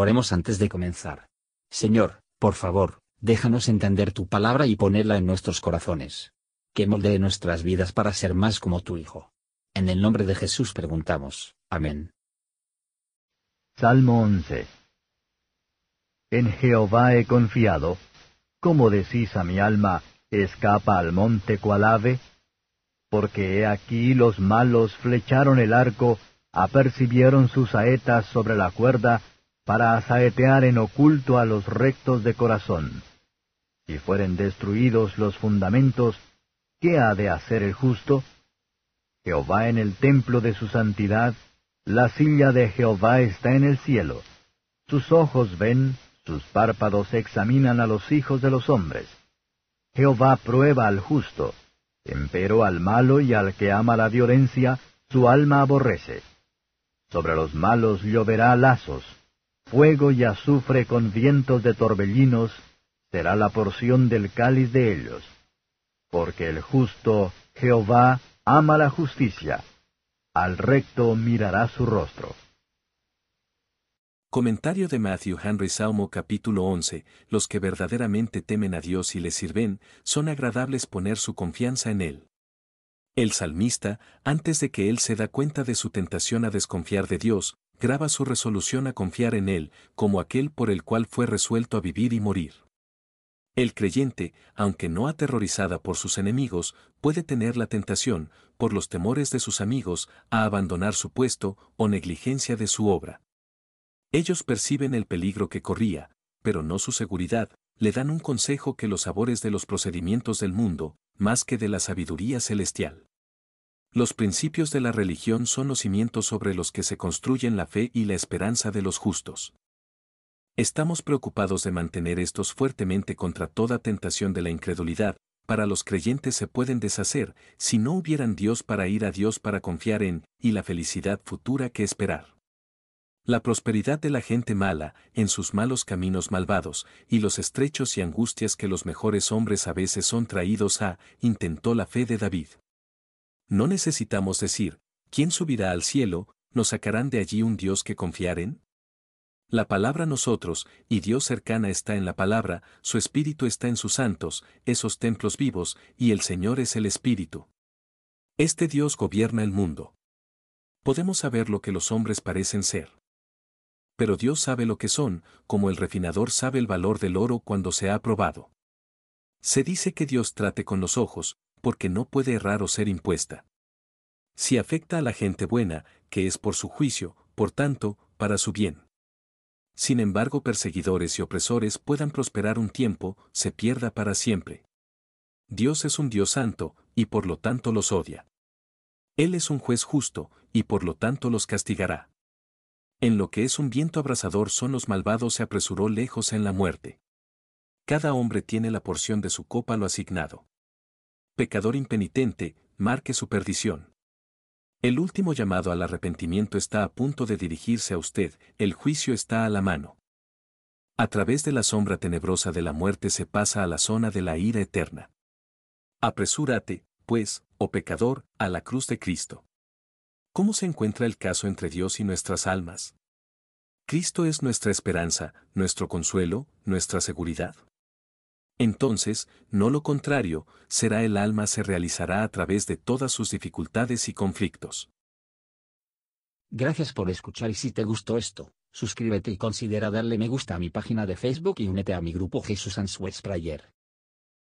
Oremos antes de comenzar. Señor, por favor, déjanos entender tu palabra y ponerla en nuestros corazones. Que moldee nuestras vidas para ser más como tu Hijo. En el nombre de Jesús preguntamos. Amén. Salmo 11 En Jehová he confiado. ¿Cómo decís a mi alma, escapa al monte cual ave? Porque he aquí los malos flecharon el arco, apercibieron sus saetas sobre la cuerda, para asaetear en oculto a los rectos de corazón. Si fueren destruidos los fundamentos, ¿qué ha de hacer el justo? Jehová en el templo de su santidad, la silla de Jehová está en el cielo. Sus ojos ven, sus párpados examinan a los hijos de los hombres. Jehová prueba al justo, empero al malo y al que ama la violencia, su alma aborrece. Sobre los malos lloverá lazos, fuego y azufre con vientos de torbellinos, será la porción del cáliz de ellos. Porque el justo, Jehová, ama la justicia, al recto mirará su rostro. Comentario de Matthew Henry Salmo capítulo 11 Los que verdaderamente temen a Dios y le sirven, son agradables poner su confianza en Él. El salmista, antes de que él se da cuenta de su tentación a desconfiar de Dios, graba su resolución a confiar en Él, como aquel por el cual fue resuelto a vivir y morir. El creyente, aunque no aterrorizada por sus enemigos, puede tener la tentación, por los temores de sus amigos, a abandonar su puesto o negligencia de su obra. Ellos perciben el peligro que corría, pero no su seguridad, le dan un consejo que los sabores de los procedimientos del mundo, más que de la sabiduría celestial. Los principios de la religión son los cimientos sobre los que se construyen la fe y la esperanza de los justos. Estamos preocupados de mantener estos fuertemente contra toda tentación de la incredulidad, para los creyentes se pueden deshacer, si no hubieran Dios para ir a Dios para confiar en, y la felicidad futura que esperar. La prosperidad de la gente mala, en sus malos caminos malvados, y los estrechos y angustias que los mejores hombres a veces son traídos a, intentó la fe de David. No necesitamos decir, ¿quién subirá al cielo? ¿Nos sacarán de allí un Dios que confiar en? La palabra nosotros, y Dios cercana está en la palabra, su espíritu está en sus santos, esos templos vivos, y el Señor es el espíritu. Este Dios gobierna el mundo. Podemos saber lo que los hombres parecen ser. Pero Dios sabe lo que son, como el refinador sabe el valor del oro cuando se ha probado. Se dice que Dios trate con los ojos, porque no puede errar o ser impuesta. Si afecta a la gente buena, que es por su juicio, por tanto, para su bien sin embargo perseguidores y opresores puedan prosperar un tiempo, se pierda para siempre. Dios es un Dios santo, y por lo tanto los odia. Él es un juez justo, y por lo tanto los castigará. En lo que es un viento abrasador son los malvados se apresuró lejos en la muerte. Cada hombre tiene la porción de su copa lo asignado. Pecador impenitente, marque su perdición. El último llamado al arrepentimiento está a punto de dirigirse a usted, el juicio está a la mano. A través de la sombra tenebrosa de la muerte se pasa a la zona de la ira eterna. Apresúrate, pues, oh pecador, a la cruz de Cristo. ¿Cómo se encuentra el caso entre Dios y nuestras almas? Cristo es nuestra esperanza, nuestro consuelo, nuestra seguridad. Entonces, no lo contrario, será el alma se realizará a través de todas sus dificultades y conflictos. Gracias por escuchar y si te gustó esto, suscríbete y considera darle me gusta a mi página de Facebook y únete a mi grupo Jesús Answers Prayer.